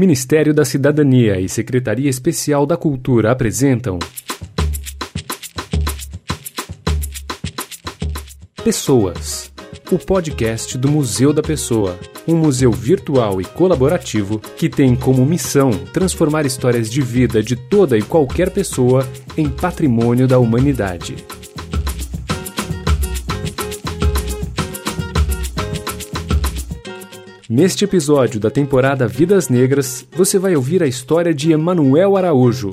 Ministério da Cidadania e Secretaria Especial da Cultura apresentam Pessoas, o podcast do Museu da Pessoa, um museu virtual e colaborativo que tem como missão transformar histórias de vida de toda e qualquer pessoa em patrimônio da humanidade. Neste episódio da temporada Vidas Negras, você vai ouvir a história de Emanuel Araújo.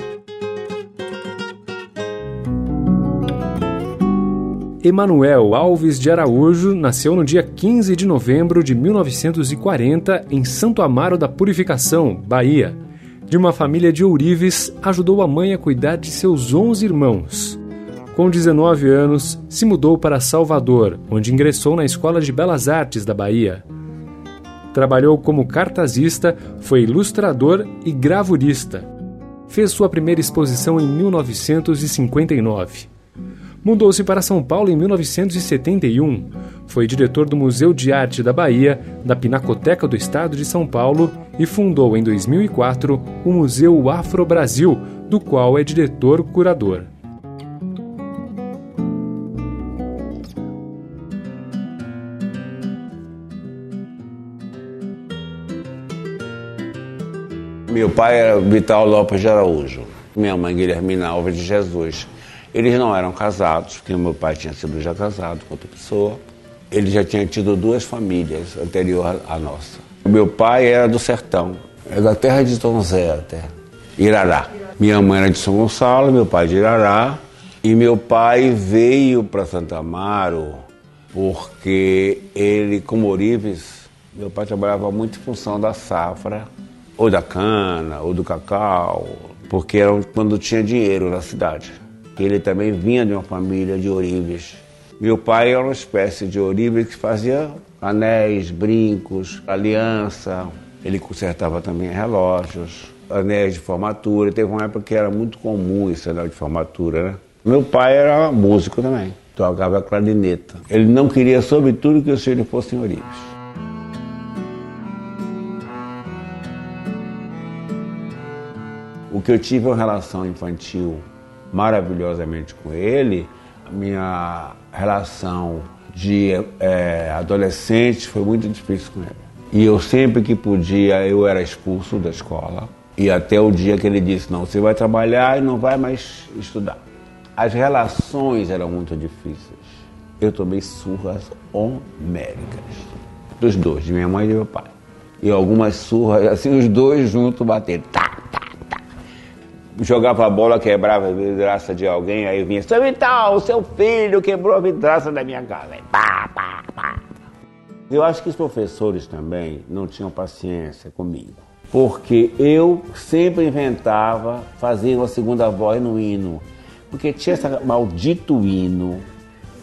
Emanuel Alves de Araújo nasceu no dia 15 de novembro de 1940 em Santo Amaro da Purificação, Bahia. De uma família de ourives, ajudou a mãe a cuidar de seus 11 irmãos. Com 19 anos, se mudou para Salvador, onde ingressou na Escola de Belas Artes da Bahia. Trabalhou como cartazista, foi ilustrador e gravurista. Fez sua primeira exposição em 1959. Mudou-se para São Paulo em 1971. Foi diretor do Museu de Arte da Bahia, da Pinacoteca do Estado de São Paulo e fundou em 2004 o Museu Afro Brasil, do qual é diretor-curador. Meu pai era Vital Lopes de Araújo, minha mãe Guilhermina Alves de Jesus. Eles não eram casados, porque meu pai tinha sido já casado com outra pessoa. Ele já tinha tido duas famílias anterior à nossa. Meu pai era do sertão, é da terra de Tom Zé até, Irará. Minha mãe era de São Gonçalo, meu pai de Irará. E meu pai veio para Santa Amaro porque ele, como Orives, meu pai trabalhava muito em função da safra ou da cana, ou do cacau, porque era quando tinha dinheiro na cidade. Ele também vinha de uma família de ourives. Meu pai era uma espécie de ourives que fazia anéis, brincos, aliança. Ele consertava também relógios, anéis de formatura. Teve uma época que era muito comum esse anel de formatura, né? Meu pai era músico também, tocava clarineta. Ele não queria, sobretudo, que os filhos fossem ourives. O que eu tive uma relação infantil maravilhosamente com ele, a minha relação de é, adolescente foi muito difícil com ele. E eu sempre que podia, eu era expulso da escola. E até o dia que ele disse, não, você vai trabalhar e não vai mais estudar. As relações eram muito difíceis. Eu tomei surras homéricas. Dos dois, de minha mãe e de meu pai. E algumas surras, assim, os dois juntos batendo. Tá. Jogava a bola, quebrava a vidraça de alguém, aí vinha, seu Vital, seu filho quebrou a vidraça da minha casa. Aí, pá, pá, pá. Eu acho que os professores também não tinham paciência comigo. Porque eu sempre inventava fazer uma segunda voz no hino. Porque tinha esse maldito hino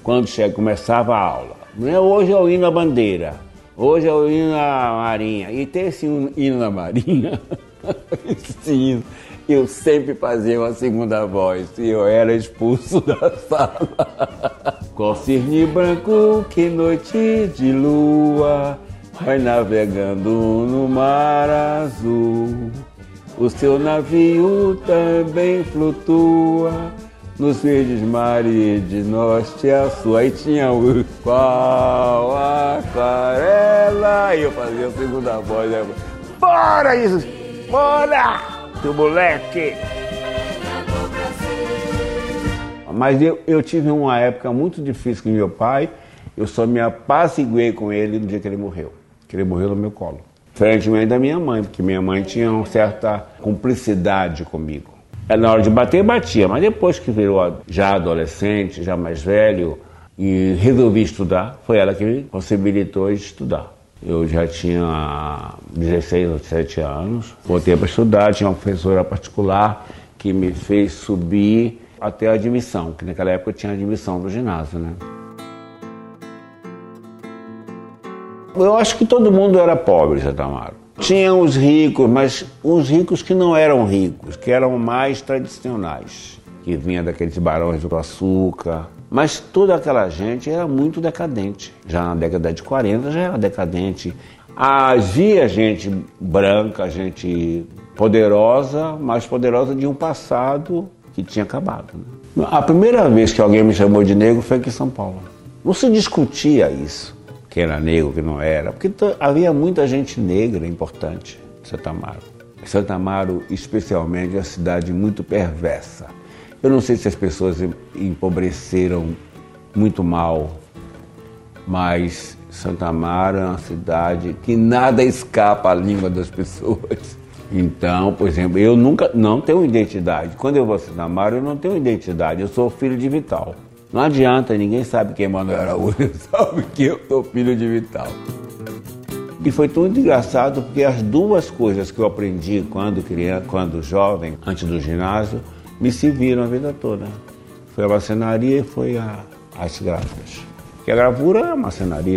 quando chega, começava a aula. Hoje é o hino à bandeira. Hoje é o hino à marinha. E tem esse hino na marinha. esse hino. Eu sempre fazia uma segunda voz e eu era expulso da sala. Qual cirne branco, que noite de lua, vai navegando no mar azul. O seu navio também flutua nos verdes mares de norte a sul. Aí tinha o qual aquarela. E eu fazia a segunda voz. Né? Bora isso! Bora! Teu moleque! Mas eu, eu tive uma época muito difícil com meu pai. Eu só me apaciguei com ele no dia que ele morreu. Que ele morreu no meu colo. Diferentemente da minha mãe, porque minha mãe tinha uma certa cumplicidade comigo. É, na hora de bater, batia, mas depois que virou já adolescente, já mais velho, e resolvi estudar, foi ela que me possibilitou estudar. Eu já tinha 16 ou 17 anos, voltei para estudar, tinha uma professora particular que me fez subir até a admissão, que naquela época tinha admissão do ginásio, né? Eu acho que todo mundo era pobre, Tamaro. Tinha os ricos, mas os ricos que não eram ricos, que eram mais tradicionais, que vinha daqueles barões do açúcar. Mas toda aquela gente era muito decadente. Já na década de 40 já era decadente. Havia gente branca, gente poderosa, mas poderosa de um passado que tinha acabado. Né? A primeira vez que alguém me chamou de negro foi aqui em São Paulo. Não se discutia isso, que era negro, que não era, porque havia muita gente negra importante em Santa Amaro. Santa Amaro, especialmente, é uma cidade muito perversa. Eu não sei se as pessoas empobreceram muito mal, mas Santa Amaro é uma cidade que nada escapa à língua das pessoas. Então, por exemplo, eu nunca não tenho identidade. Quando eu vou a Santa Amaro, eu não tenho identidade. Eu sou filho de Vital. Não adianta, ninguém sabe quem é Manuel Araújo, sabe que eu sou filho de Vital. E foi tudo engraçado porque as duas coisas que eu aprendi quando criança, quando jovem, antes do ginásio, me serviram a vida toda. Foi a macenaria e foi a artes gráficas. Porque a gravura é a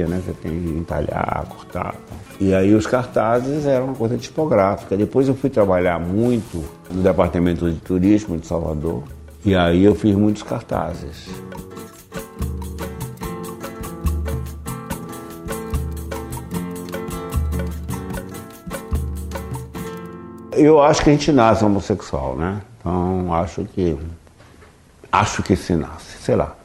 né? Você tem que entalhar, cortar. E aí os cartazes eram uma coisa tipográfica. Depois eu fui trabalhar muito no departamento de turismo de Salvador. E aí eu fiz muitos cartazes. Eu acho que a gente nasce homossexual, né? Então acho que acho que se nasce, sei lá.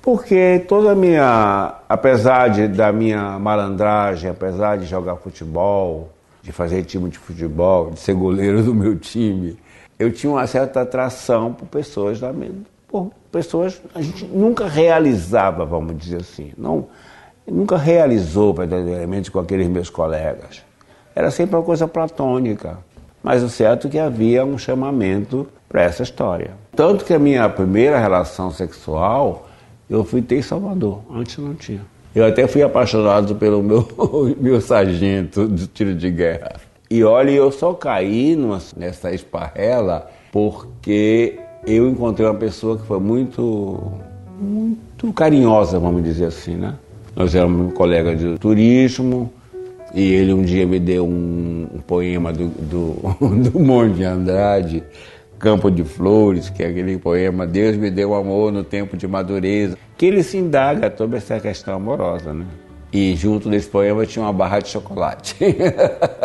Porque toda a minha, apesar de, da minha malandragem, apesar de jogar futebol, de fazer time de futebol, de ser goleiro do meu time, eu tinha uma certa atração por pessoas da por pessoas a gente nunca realizava, vamos dizer assim, não nunca realizou verdadeiramente com aqueles meus colegas. Era sempre uma coisa platônica. Mas o certo é que havia um chamamento para essa história. Tanto que a minha primeira relação sexual eu fui ter em Salvador, antes não tinha. Eu até fui apaixonado pelo meu, meu sargento de tiro de guerra. E olha, eu só caí numa, nessa esparrela porque eu encontrei uma pessoa que foi muito, muito carinhosa, vamos dizer assim, né? Nós éramos um colega de turismo e ele um dia me deu um, um poema do, do, do Monte Andrade Campo de Flores, que é aquele poema Deus me deu amor no tempo de madureza, que ele se indaga sobre essa questão amorosa, né? E junto desse poema tinha uma barra de chocolate.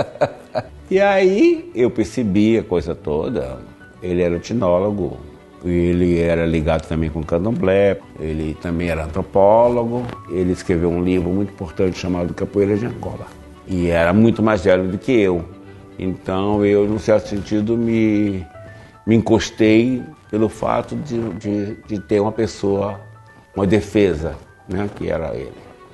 e aí eu percebi a coisa toda. Ele era etnólogo, ele era ligado também com candomblé, ele também era antropólogo, ele escreveu um livro muito importante chamado Capoeira de Angola. E era muito mais velho do que eu. Então eu, num certo sentido, me me encostei pelo fato de, de, de, ter uma pessoa, uma defesa, né, que era ele.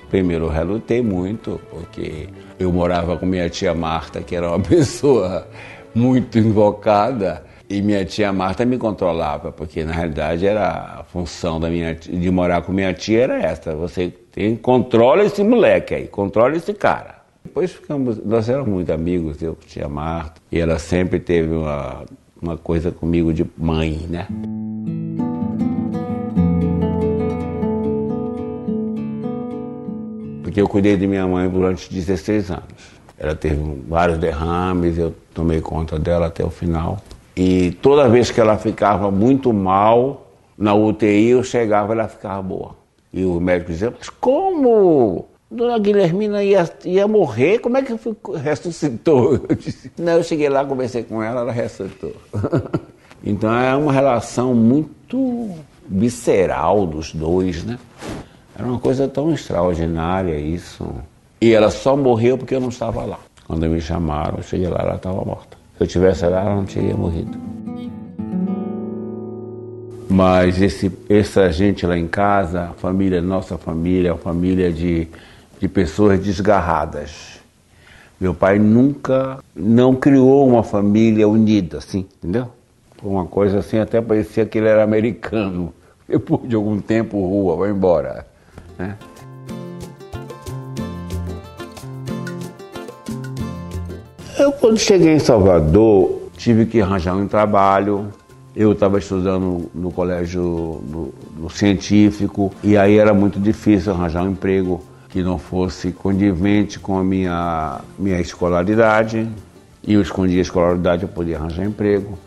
Primeiro eu relutei muito, porque eu morava com minha tia Marta, que era uma pessoa muito invocada, e minha tia Marta me controlava, porque na realidade era a função da minha de morar com minha tia era essa, você tem controla esse moleque aí, controla esse cara. Depois ficamos, nós éramos muito amigos, eu tia Marta, e ela sempre teve uma uma coisa comigo de mãe, né? Porque eu cuidei de minha mãe durante 16 anos. Ela teve vários derrames, eu tomei conta dela até o final. E toda vez que ela ficava muito mal, na UTI eu chegava e ela ficava boa. E o médico dizia, mas como? Dona Guilhermina ia, ia morrer, como é que ressuscitou? Eu disse, não, eu cheguei lá, conversei com ela, ela ressuscitou. então é uma relação muito visceral dos dois, né? Era uma coisa tão extraordinária isso. E ela só morreu porque eu não estava lá. Quando me chamaram, eu cheguei lá, ela estava morta. Se eu tivesse lá, ela não teria morrido. Mas esse, essa gente lá em casa, a família, nossa família, a família de de pessoas desgarradas. Meu pai nunca não criou uma família unida, assim, entendeu? Uma coisa assim, até parecia que ele era americano. Depois de algum tempo, rua, vai embora. Né? Eu, quando cheguei em Salvador, tive que arranjar um trabalho. Eu estava estudando no colégio no, no científico e aí era muito difícil arranjar um emprego que não fosse condivente com a minha, minha escolaridade. E eu escondi a escolaridade, eu podia arranjar emprego.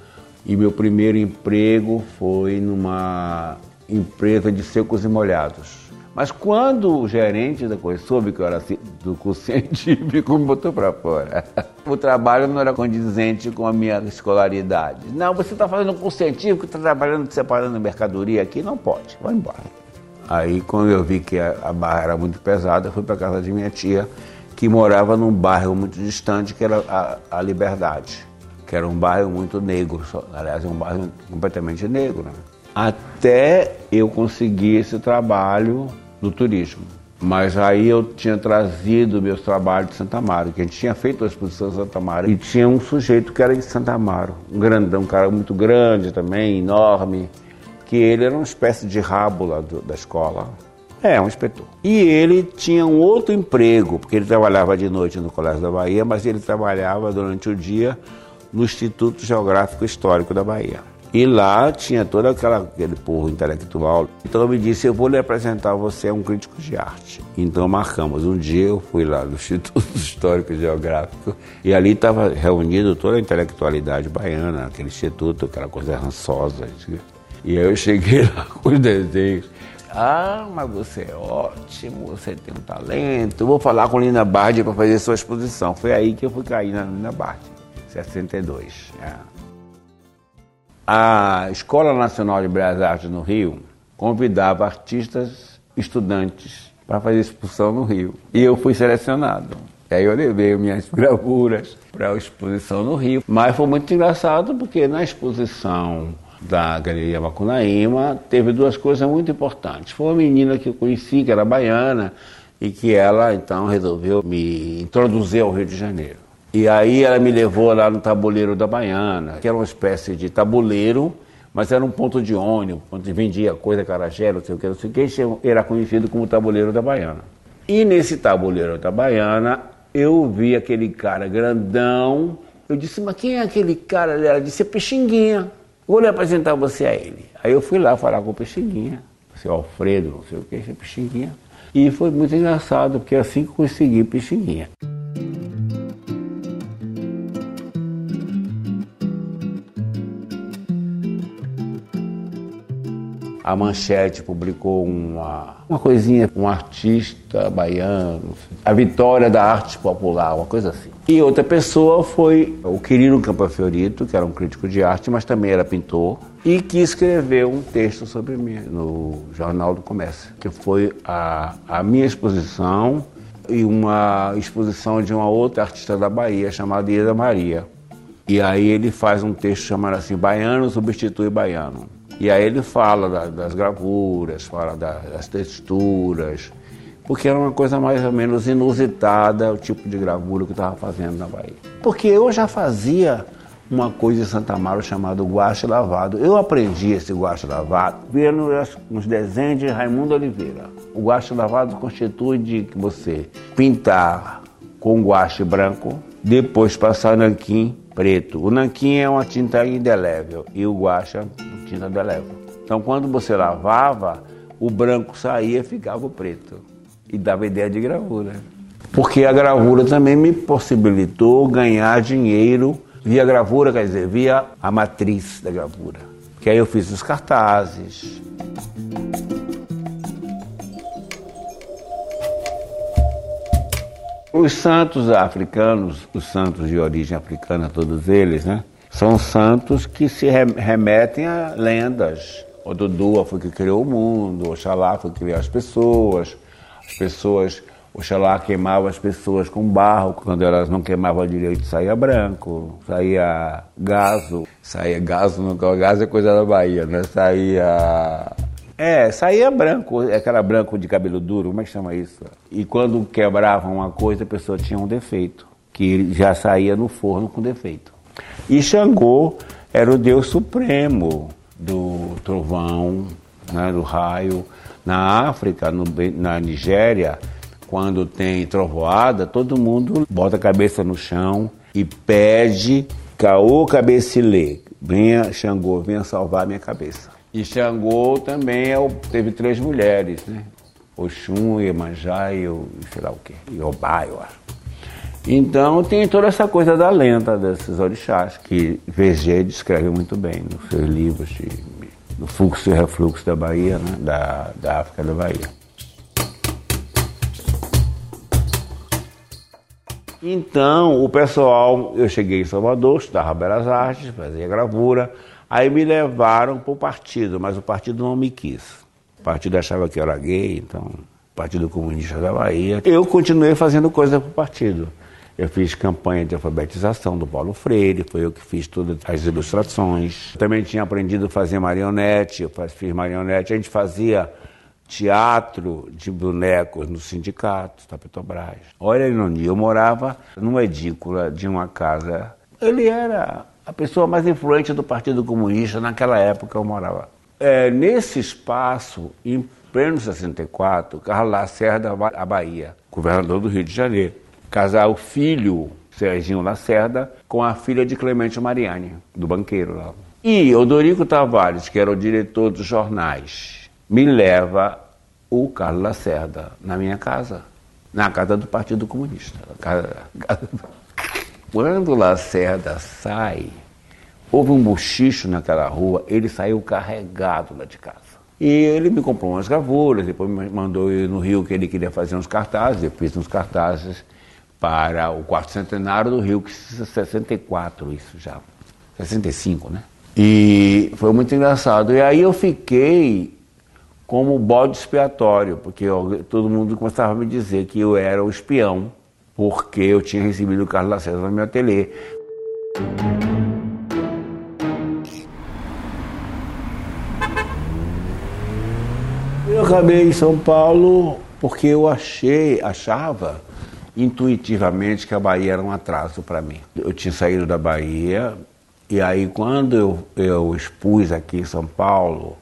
E meu primeiro emprego foi numa empresa de secos e molhados. Mas quando o gerente da coisa soube que eu era do curso científico, me botou para fora. O trabalho não era condizente com a minha escolaridade. Não, você está fazendo um curso científico, está trabalhando separando mercadoria aqui, não pode, vai embora. Aí, quando eu vi que a barra era muito pesada, eu fui para casa de minha tia, que morava num bairro muito distante, que era a, a Liberdade, que era um bairro muito negro, aliás, é um bairro completamente negro. Né? Até eu conseguir esse trabalho do turismo. Mas aí eu tinha trazido meus trabalhos de Santa Amaro, que a gente tinha feito a exposição em Santa Amaro, e tinha um sujeito que era de Santa Amaro, um grandão, um cara muito grande também, enorme, que ele era uma espécie de rabo lá do, da escola. É, um inspetor. E ele tinha um outro emprego, porque ele trabalhava de noite no Colégio da Bahia, mas ele trabalhava durante o dia no Instituto Geográfico Histórico da Bahia. E lá tinha todo aquela, aquele povo intelectual. Então ele me disse, eu vou lhe apresentar você a um crítico de arte. Então marcamos. Um dia eu fui lá no Instituto Histórico e Geográfico e ali estava reunido toda a intelectualidade baiana, aquele instituto, aquela coisa rançosa. E aí eu cheguei lá com os desenhos. Ah, mas você é ótimo, você tem um talento. vou falar com Lina Bardi para fazer sua exposição. Foi aí que eu fui cair na Lina Bardi, 62. É a Escola Nacional de Belas Artes no Rio convidava artistas estudantes para fazer exposição no Rio. E eu fui selecionado. E aí eu levei minhas gravuras para a exposição no Rio. Mas foi muito engraçado porque na exposição da Galeria Macunaíma teve duas coisas muito importantes. Foi uma menina que eu conheci, que era baiana, e que ela então resolveu me introduzir ao Rio de Janeiro. E aí ela me levou lá no tabuleiro da Baiana, que era uma espécie de tabuleiro, mas era um ponto de ônibus, onde vendia coisa, carajé, não sei o que, não sei o que, era conhecido como tabuleiro da Baiana. E nesse tabuleiro da Baiana, eu vi aquele cara grandão, eu disse, mas quem é aquele cara? Ela disse, é Peixinguinha, vou lhe apresentar você a ele. Aí eu fui lá falar com o Peixinguinha, seu Alfredo, não sei o que, esse Peixinguinha. E foi muito engraçado, porque é assim que consegui Peixinguinha. A Manchete publicou uma, uma coisinha, um artista baiano, a vitória da arte popular, uma coisa assim. E outra pessoa foi o Quirino Campafiorito, que era um crítico de arte, mas também era pintor, e que escreveu um texto sobre mim no Jornal do Comércio, que foi a, a minha exposição e uma exposição de uma outra artista da Bahia chamada Ida Maria. E aí ele faz um texto chamado assim, Baiano substitui Baiano. E aí ele fala da, das gravuras, fala das texturas, porque era uma coisa mais ou menos inusitada o tipo de gravura que eu estava fazendo na Bahia. Porque eu já fazia uma coisa em Santa Amaro chamada guache lavado. Eu aprendi esse guache lavado vendo os desenhos de Raimundo Oliveira. O guache lavado constitui de você pintar com guache branco, depois passar nanquim preto. O nanquim é uma tinta indelével e o guache tinta leva. Então, quando você lavava, o branco saía e ficava o preto. E dava ideia de gravura. Porque a gravura também me possibilitou ganhar dinheiro via gravura, quer dizer, via a matriz da gravura. Que aí eu fiz os cartazes. Os santos africanos, os santos de origem africana, todos eles, né? São santos que se remetem a lendas. O Dudu foi que criou o mundo, Oxalá foi que criou as pessoas, as pessoas, Oxalá queimava as pessoas com barro, quando elas não queimavam direito saía branco, saía gaso, saía gaso, não, gaso é coisa da Bahia, né? Saía é, saía branco, aquela branco de cabelo duro, como é que chama isso? E quando quebrava uma coisa, a pessoa tinha um defeito, que já saía no forno com defeito. E Xangô era o deus supremo do trovão, né, do raio. Na África, no, na Nigéria, quando tem trovoada, todo mundo bota a cabeça no chão e pede Caô Cabecilê, venha Xangô, venha salvar minha cabeça. E Xangô também é o, teve três mulheres, né? Oxum, Iemanjá e o, sei lá o quê, e eu acho. Então tem toda essa coisa da lenta desses orixás, que VG descreve muito bem nos seus livros de, do fluxo e refluxo da Bahia, né? da, da África da Bahia. Então, o pessoal, eu cheguei em Salvador, estudava Belas Artes, fazia gravura, aí me levaram para o partido, mas o partido não me quis. O partido achava que eu era gay, então, Partido Comunista da Bahia. Eu continuei fazendo coisa para o partido. Eu fiz campanha de alfabetização do Paulo Freire, foi eu que fiz todas as ilustrações. Também tinha aprendido a fazer marionete, eu fiz marionete. A gente fazia teatro de bonecos no sindicato da Petrobras. Olha ironia, eu morava numa edícula de uma casa. Ele era a pessoa mais influente do Partido Comunista naquela época eu morava. É, nesse espaço, em pleno 64, Carlos Lacerda, a Bahia, governador do Rio de Janeiro, casar o filho Serginho Lacerda com a filha de Clemente Mariani, do banqueiro lá. E Odorico Tavares, que era o diretor dos jornais, me leva o Carlos Lacerda na minha casa, na casa do Partido Comunista. Quando Lacerda sai, houve um bochicho naquela rua, ele saiu carregado lá de casa. E ele me comprou umas gravuras, depois me mandou ir no Rio que ele queria fazer uns cartazes, eu fiz uns cartazes para o quarto centenário do Rio, que 64 isso já, 65, né? E foi muito engraçado. E aí eu fiquei como bode expiatório, porque eu, todo mundo começava a me dizer que eu era o espião, porque eu tinha recebido o Carlos Lacerda no meu ateliê. Eu acabei em São Paulo porque eu achei, achava intuitivamente que a Bahia era um atraso para mim. Eu tinha saído da Bahia e aí quando eu, eu expus aqui em São Paulo,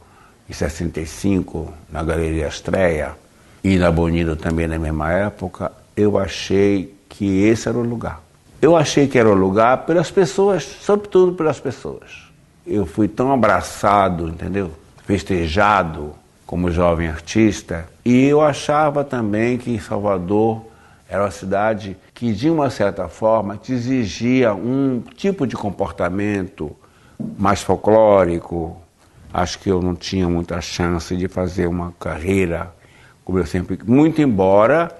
em 65, na Galeria Estreia, e na Bonito também na mesma época, eu achei que esse era o lugar. Eu achei que era o lugar pelas pessoas, sobretudo pelas pessoas. Eu fui tão abraçado, entendeu? Festejado como jovem artista, e eu achava também que Salvador era uma cidade que, de uma certa forma, te exigia um tipo de comportamento mais folclórico, acho que eu não tinha muita chance de fazer uma carreira como eu sempre. Muito embora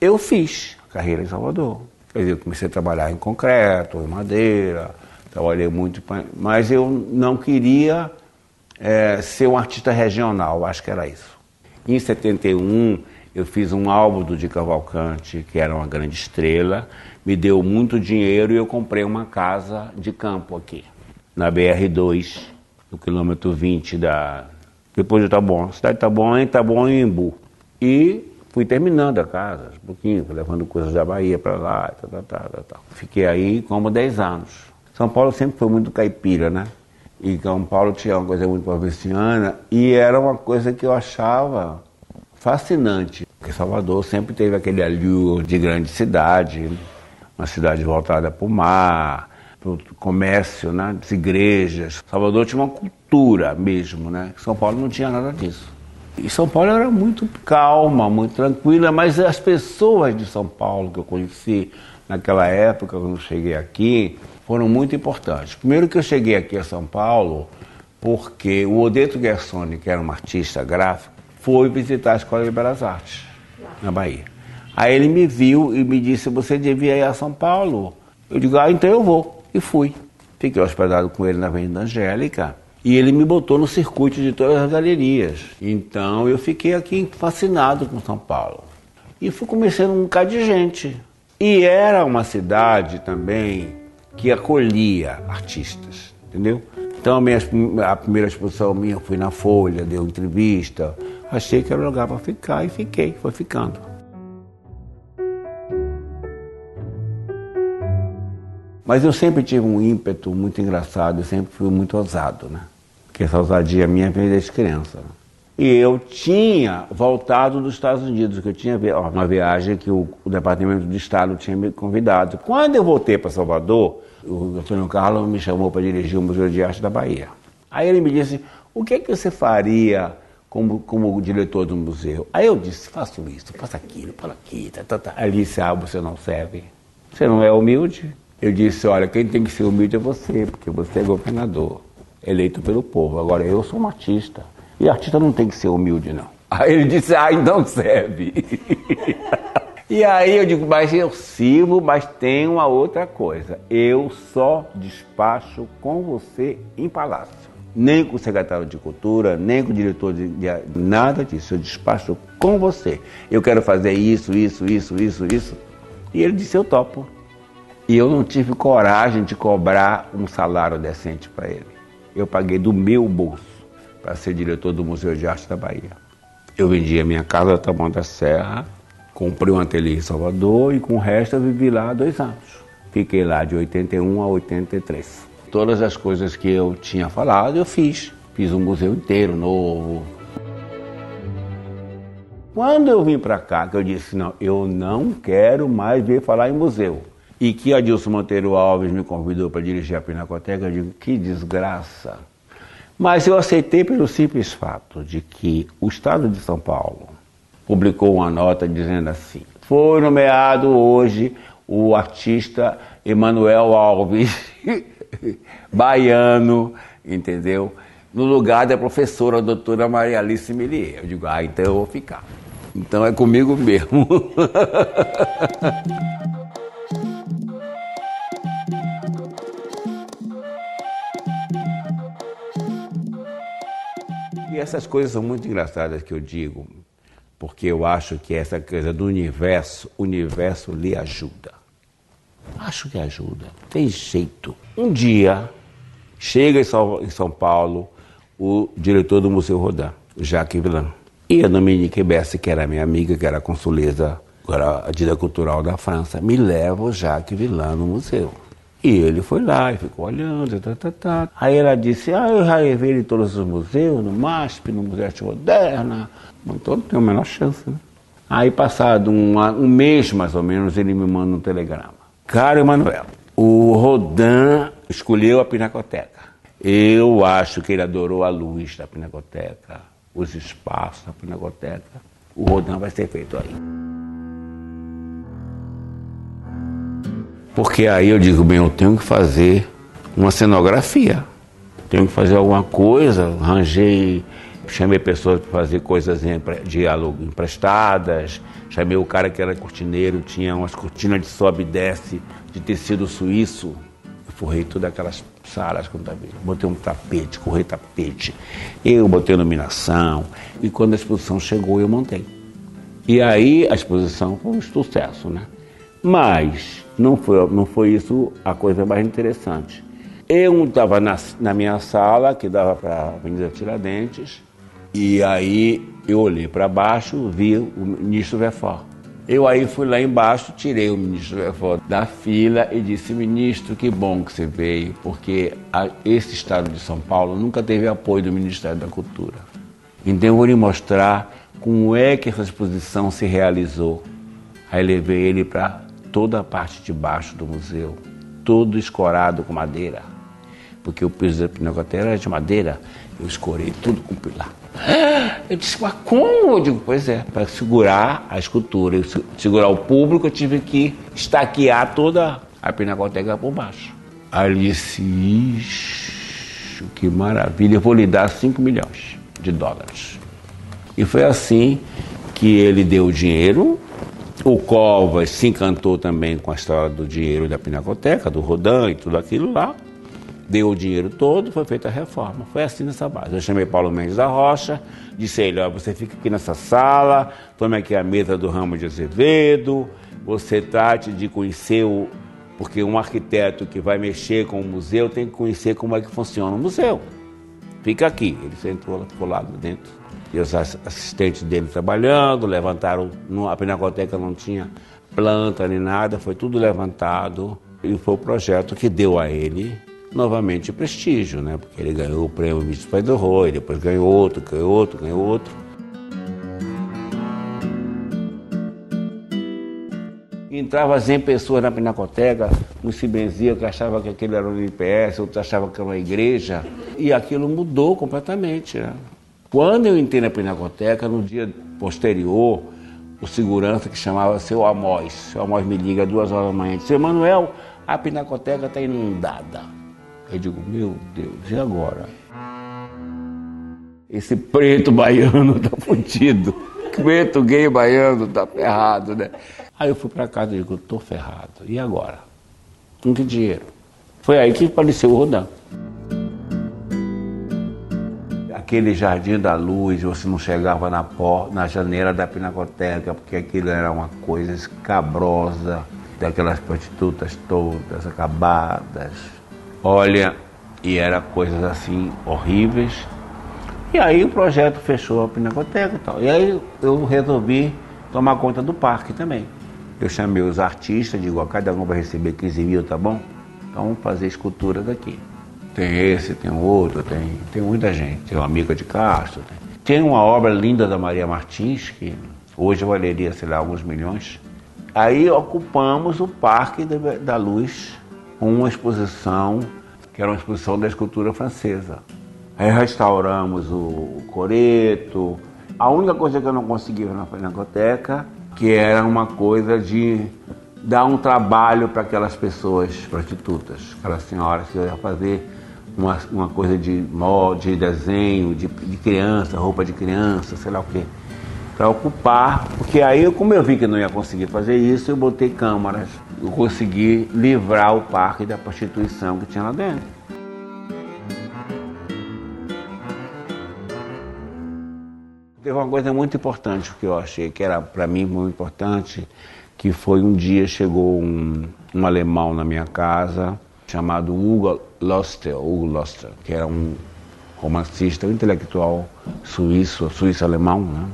eu fiz carreira em Salvador. Quer dizer, eu comecei a trabalhar em concreto, em madeira, trabalhei muito, mas eu não queria é, ser um artista regional, acho que era isso. Em 71, eu fiz um álbum do Di Cavalcante, que era uma grande estrela, me deu muito dinheiro e eu comprei uma casa de campo aqui, na BR-2, no quilômetro 20 da. Depois de Taboão. Cidade de Taboão, em Taboão e Embu. E fui terminando a casa, um pouquinho, levando coisas da Bahia para lá, tal, tal, tal, tal. Fiquei aí como 10 anos. São Paulo sempre foi muito caipira, né? E São Paulo tinha uma coisa muito provinciana e era uma coisa que eu achava fascinante. Porque Salvador sempre teve aquele alívio de grande cidade, uma cidade voltada para o mar, para o comércio, né, das igrejas. Salvador tinha uma cultura mesmo, né? São Paulo não tinha nada disso. E São Paulo era muito calma, muito tranquila, mas as pessoas de São Paulo que eu conheci naquela época, quando eu cheguei aqui, foram muito importantes. Primeiro que eu cheguei aqui a São Paulo, porque o Odeto Gersoni, que era um artista gráfico, foi visitar a Escola de Belas Artes, na Bahia. Aí ele me viu e me disse, você devia ir a São Paulo. Eu digo, ah, então eu vou e fui. Fiquei hospedado com ele na Avenida Angélica e ele me botou no circuito de todas as galerias. Então eu fiquei aqui fascinado com São Paulo. E fui conhecendo um bocado de gente. E era uma cidade também que acolhia artistas, entendeu? Então a, minha, a primeira exposição minha fui na Folha, deu entrevista. Achei que era um lugar para ficar e fiquei, foi ficando. Mas eu sempre tive um ímpeto muito engraçado, eu sempre fui muito ousado, né? Porque essa ousadia minha vem desde criança. E eu tinha voltado dos Estados Unidos, que eu tinha uma viagem que o, o Departamento de Estado tinha me convidado. Quando eu voltei para Salvador, o Antônio Carlos me chamou para dirigir o Museu de Arte da Bahia. Aí ele me disse, o que, é que você faria como, como diretor do museu? Aí eu disse, faço isso, faço aquilo, faço aquilo. Tá, tá, tá. Aí ele disse, ah, você não serve. Você não é humilde? Eu disse, olha, quem tem que ser humilde é você, porque você é governador, eleito pelo povo. Agora, eu sou um artista. E artista não tem que ser humilde, não. Aí ele disse, ah, então serve. E aí eu digo, mas eu sirvo, mas tem uma outra coisa. Eu só despacho com você em palácio. Nem com o secretário de cultura, nem com o diretor de, de nada disso. Eu despacho com você. Eu quero fazer isso, isso, isso, isso, isso. E ele disse, eu topo. E eu não tive coragem de cobrar um salário decente para ele. Eu paguei do meu bolso para ser diretor do Museu de Arte da Bahia. Eu vendi a minha casa da Taboão da Serra Comprei um ateliê em Salvador e com o resto eu vivi lá dois anos. Fiquei lá de 81 a 83. Todas as coisas que eu tinha falado eu fiz. Fiz um museu inteiro novo. Quando eu vim para cá, que eu disse, não, eu não quero mais ver falar em museu. E que Adilson Monteiro Alves me convidou para dirigir a Pinacoteca, eu digo, que desgraça. Mas eu aceitei pelo simples fato de que o Estado de São Paulo publicou uma nota dizendo assim: foi nomeado hoje o artista Emanuel Alves, baiano, entendeu? No lugar da professora doutora Maria Alice Melier. Eu digo, ah, então eu vou ficar. Então é comigo mesmo. e essas coisas são muito engraçadas que eu digo porque eu acho que essa coisa do universo, o universo lhe ajuda. Acho que ajuda, tem jeito. Um dia, chega em São, Paulo o diretor do Museu Rodin, Jacques Villan, e a Dominique Besse, que era minha amiga, que era consuleza, era a diretora cultural da França, me leva o Jacques Villan no museu. E ele foi lá e ficou olhando, tá, tá, tá. Aí ela disse, ah, eu já levei ele em todos os museus, no MASP, no Museu de Arte Moderna, então não tem a menor chance, né? Aí, passado um, um mês mais ou menos, ele me manda um telegrama. Caro Emanuel, o Rodin escolheu a Pinacoteca. Eu acho que ele adorou a luz da Pinacoteca, os espaços da Pinacoteca. O Rodin vai ser feito aí. Porque aí eu digo, bem, eu tenho que fazer uma cenografia. Tenho que fazer alguma coisa, arranjei chamei pessoas para fazer coisas de alugo emprestadas, chamei o cara que era cortineiro, tinha umas cortinas de sobe e desce de tecido suíço, eu forrei todas aquelas salas quando estava botei um tapete, correi tapete, eu botei iluminação, e quando a exposição chegou eu montei. E aí a exposição foi um sucesso, né? Mas não foi, não foi isso a coisa mais interessante. Eu estava na, na minha sala, que dava para a Avenida Tiradentes, e aí eu olhei para baixo, vi o ministro Vefor. Eu aí fui lá embaixo, tirei o ministro Vefor da fila e disse: Ministro, que bom que você veio, porque a, esse estado de São Paulo nunca teve apoio do Ministério da Cultura. Então eu vou lhe mostrar como é que essa exposição se realizou. Aí levei ele para toda a parte de baixo do museu, todo escorado com madeira, porque o piso da pinacoteca era de madeira. Eu escorei tudo com pilar. Eu disse, mas como? Eu digo, pois é, para segurar a escultura, segurar o público, eu tive que estaquear toda a pinacoteca por baixo. Disse, ixi, que maravilha, eu vou lhe dar 5 milhões de dólares. E foi assim que ele deu o dinheiro. O Covas se encantou também com a história do dinheiro da pinacoteca, do Rodin e tudo aquilo lá deu o dinheiro todo, foi feita a reforma. Foi assim nessa base. Eu chamei Paulo Mendes da Rocha, disse a ele, ó, você fica aqui nessa sala, tome aqui a mesa do ramo de Azevedo, você trate de conhecer o. Porque um arquiteto que vai mexer com o museu tem que conhecer como é que funciona o museu. Fica aqui. Ele sentou, ficou lá dentro. E os assistentes dele trabalhando, levantaram. A pinacoteca não tinha planta nem nada, foi tudo levantado. E foi o projeto que deu a ele novamente prestígio, né? Porque ele ganhou o prêmio Miss Pai do Roy, depois ganhou outro, ganhou outro, ganhou outro. Entrava 100 pessoas na pinacoteca, uns se benziam, que achava que aquele era um IPS, outros achavam que era uma igreja, e aquilo mudou completamente. Né? Quando eu entrei na pinacoteca, no dia posterior, o segurança que chamava seu Amós, seu Amós me liga duas horas da manhã, disse, Emanuel, a pinacoteca está inundada. Eu digo, meu Deus, e agora? Esse preto baiano tá fudido. Preto gay baiano tá ferrado, né? Aí eu fui para casa e digo, estou ferrado. E agora? Não tem dinheiro. Foi aí que apareceu o Rodan. Aquele Jardim da Luz, você não chegava na, porta, na janela da Pinacoteca, porque aquilo era uma coisa escabrosa, daquelas prostitutas todas acabadas. Olha, e era coisas assim horríveis. E aí o projeto fechou a Pinacoteca e tal. E aí eu resolvi tomar conta do parque também. Eu chamei os artistas, digo, cada um vai receber 15 mil, tá bom? Então vamos fazer escultura daqui. Tem esse, tem outro, tem, tem muita gente. Tem o Amiga de Castro. Tem. tem uma obra linda da Maria Martins, que hoje valeria, sei lá, alguns milhões. Aí ocupamos o Parque da Luz com uma exposição, que era uma exposição da escultura francesa. Aí restauramos o coreto. A única coisa que eu não consegui na Pinacoteca que era uma coisa de dar um trabalho para aquelas pessoas prostitutas, aquelas senhoras que iam fazer uma, uma coisa de molde, de desenho, de, de criança, roupa de criança, sei lá o quê. Para ocupar, porque aí, como eu vi que não ia conseguir fazer isso, eu botei câmaras. Eu consegui livrar o parque da prostituição que tinha lá dentro. Teve uma coisa muito importante que eu achei que era para mim muito importante, que foi um dia chegou um, um alemão na minha casa chamado Hugo Loster, Hugo Loster, que era um romancista, um intelectual suíço, suíço-alemão, né?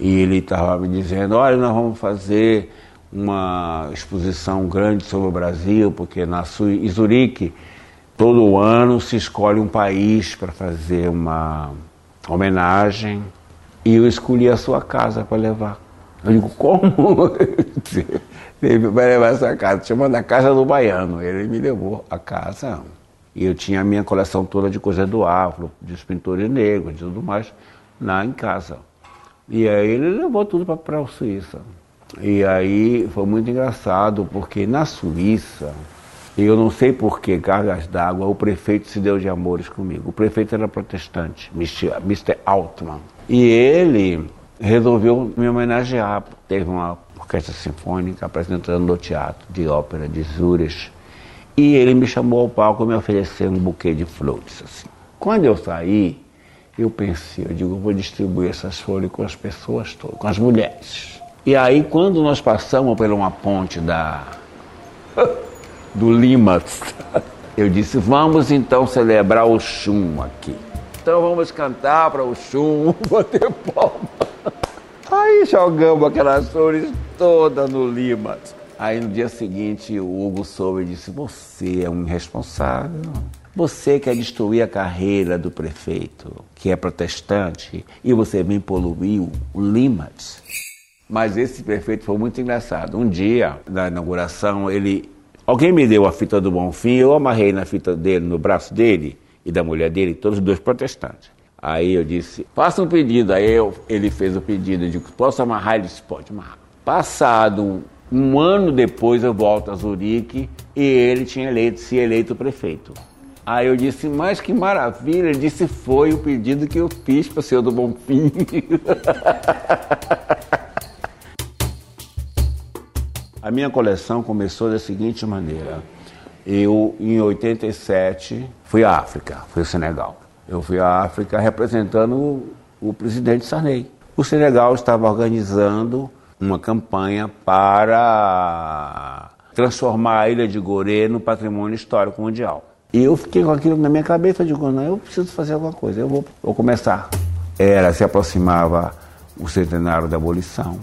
E ele estava me dizendo, olha, nós vamos fazer uma exposição grande sobre o Brasil, porque na em Zurique todo ano se escolhe um país para fazer uma homenagem e eu escolhi a sua casa para levar. Eu digo, como? Ele vai levar essa casa, chamando a casa do baiano. Ele me levou a casa. E eu tinha a minha coleção toda de coisas do afro, de pintores negros, de tudo mais, lá em casa. E aí ele levou tudo para a Suíça. E aí foi muito engraçado, porque na Suíça, eu não sei por que, cargas d'água, o prefeito se deu de amores comigo. O prefeito era protestante, Mr. Altman. E ele resolveu me homenagear. Teve uma orquestra sinfônica apresentando no teatro de ópera de Zurich. E ele me chamou ao palco me ofereceu um buquê de flores. Assim. Quando eu saí, eu pensei, eu digo, eu vou distribuir essas flores com as pessoas todas, com as mulheres. E aí, quando nós passamos por uma ponte da do Limas, eu disse, vamos então celebrar o chum aqui então vamos cantar para o chum, bater palma. Aí jogamos aquelas flores todas no Lima. Aí no dia seguinte o Hugo soube e disse: Você é um irresponsável. Você quer destruir a carreira do prefeito, que é protestante, e você vem poluir o Limas. Mas esse prefeito foi muito engraçado. Um dia, na inauguração, ele. Alguém me deu a fita do Bonfim, eu amarrei na fita dele, no braço dele, e da mulher dele, todos dois protestantes. Aí eu disse, faça um pedido. Aí eu, ele fez o pedido, eu disse, posso amarrar? Ele disse, pode amarrar. Passado um, ano depois eu volto a Zurique e ele tinha eleito, se eleito prefeito. Aí eu disse, mas que maravilha. Ele disse, foi o pedido que eu fiz para o senhor do Bonfim. a minha coleção começou da seguinte maneira. Eu, em 87, fui à África, fui ao Senegal. Eu fui à África representando o, o presidente Sarney. O Senegal estava organizando uma campanha para transformar a ilha de Gorée no patrimônio histórico mundial. E eu fiquei com aquilo na minha cabeça, digo, não, eu preciso fazer alguma coisa, eu vou, vou começar. Era, se aproximava o centenário da abolição.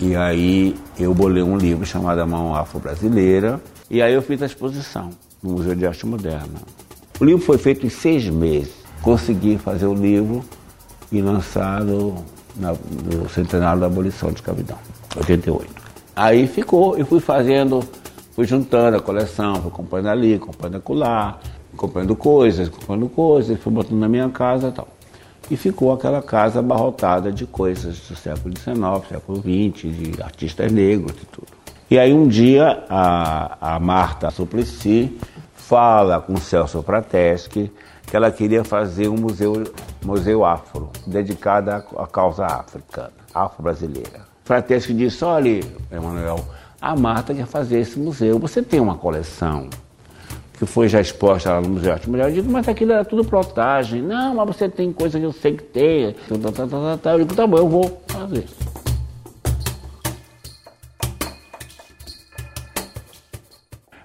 E aí eu bolei um livro chamado A Mão Afro-Brasileira, e aí eu fiz a exposição no Museu de Arte Moderna. O livro foi feito em seis meses. Consegui fazer o livro e lançado no centenário da abolição de escravidão, 88. Aí ficou, eu fui fazendo, fui juntando a coleção, fui comprando ali, comprando acolá, comprando coisas, comprando coisas, fui botando na minha casa e tal. E ficou aquela casa abarrotada de coisas do século XIX, século XX, de artistas negros e tudo. E aí um dia a, a Marta Suplicy fala com o Celso Prateschi que ela queria fazer um museu, museu afro, dedicado à, causa africana, afro-brasileira. Frateschi disse, olha, Emanuel, a Marta quer fazer esse museu. Você tem uma coleção que foi já exposta lá no Museu de Arte Mulher. Eu digo, mas aquilo era tudo plotagem. Não, mas você tem coisa que eu sei que tem. Eu digo, tá bom, eu vou fazer.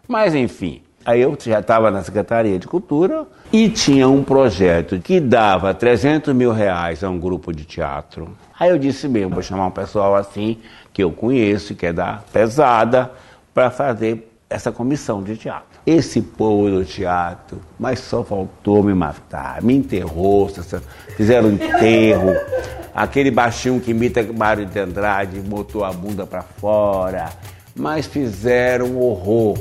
Mas enfim, aí eu já estava na Secretaria de Cultura e tinha um projeto que dava 300 mil reais a um grupo de teatro. Aí eu disse mesmo, vou chamar um pessoal assim, que eu conheço, que é da pesada, para fazer essa comissão de teatro. Esse povo do teatro, mas só faltou me matar, me enterrou, fizeram um enterro. Aquele baixinho que imita Mário de Andrade botou a bunda para fora, mas fizeram horror.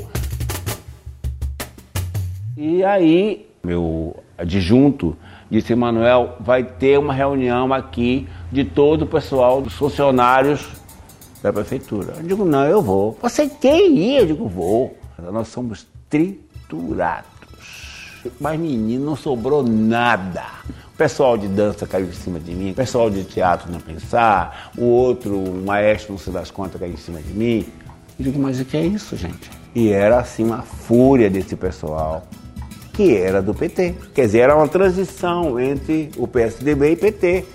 E aí, meu adjunto disse: Manuel, vai ter uma reunião aqui de todo o pessoal, dos funcionários da prefeitura. Eu digo: não, eu vou. Você quer ir? Eu digo: vou. Nós somos triturados. Mas, menino, não sobrou nada. O pessoal de dança caiu em cima de mim, o pessoal de teatro não pensar, o outro, o maestro, não se das contas, caiu em cima de mim. Eu digo, mas o que é isso, gente? E era assim uma fúria desse pessoal que era do PT. Quer dizer, era uma transição entre o PSDB e PT.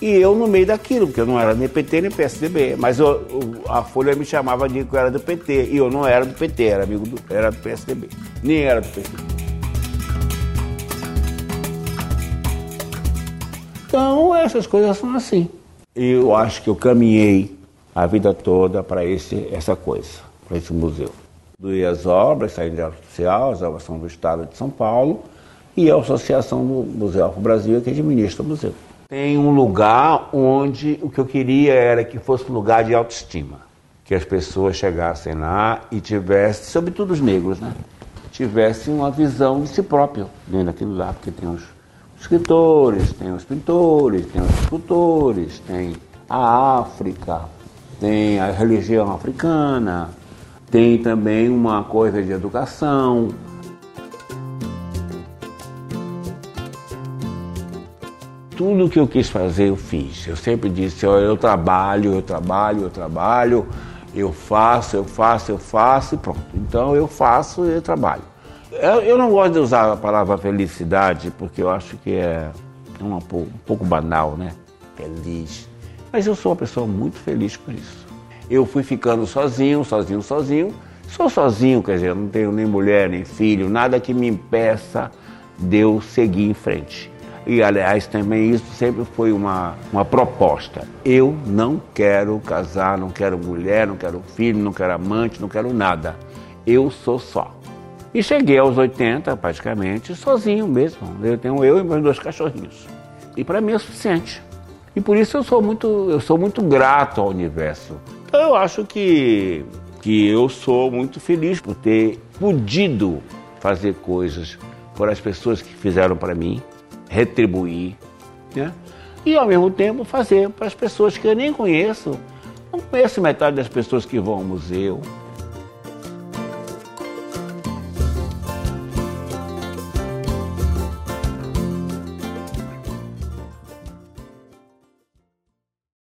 E eu no meio daquilo, porque eu não era nem PT nem PSDB. Mas eu, a Folha me chamava de que eu era do PT. E eu não era do PT, era amigo do, era do PSDB. Nem era do PT. Então, essas coisas são assim. Eu acho que eu caminhei a vida toda para essa coisa, para esse museu. Doei as obras, saí de social, as obras são do Estado de São Paulo, e a Associação do Museu Afro Brasil é que administra o museu. Tem um lugar onde o que eu queria era que fosse um lugar de autoestima. Que as pessoas chegassem lá e tivessem, sobretudo os negros, né? Tivessem uma visão de si próprio dentro daquilo lá, porque tem os escritores, tem os pintores, tem os escultores, tem a África, tem a religião africana, tem também uma coisa de educação, tudo que eu quis fazer, eu fiz. Eu sempre disse, ó, eu trabalho, eu trabalho, eu trabalho, eu faço, eu faço, eu faço e pronto. Então eu faço e eu trabalho. Eu, eu não gosto de usar a palavra felicidade, porque eu acho que é uma, um pouco banal, né? Feliz. Mas eu sou uma pessoa muito feliz por isso. Eu fui ficando sozinho, sozinho, sozinho. Sou sozinho, quer dizer, não tenho nem mulher, nem filho, nada que me impeça de eu seguir em frente. E, aliás, também isso sempre foi uma, uma proposta. Eu não quero casar, não quero mulher, não quero filho, não quero amante, não quero nada. Eu sou só. E cheguei aos 80, praticamente, sozinho mesmo. Eu tenho eu e meus dois cachorrinhos. E para mim é suficiente. E por isso eu sou muito, eu sou muito grato ao universo. Então eu acho que, que eu sou muito feliz por ter podido fazer coisas por as pessoas que fizeram para mim retribuir, né? e ao mesmo tempo fazer para as pessoas que eu nem conheço. Não conheço metade das pessoas que vão ao museu,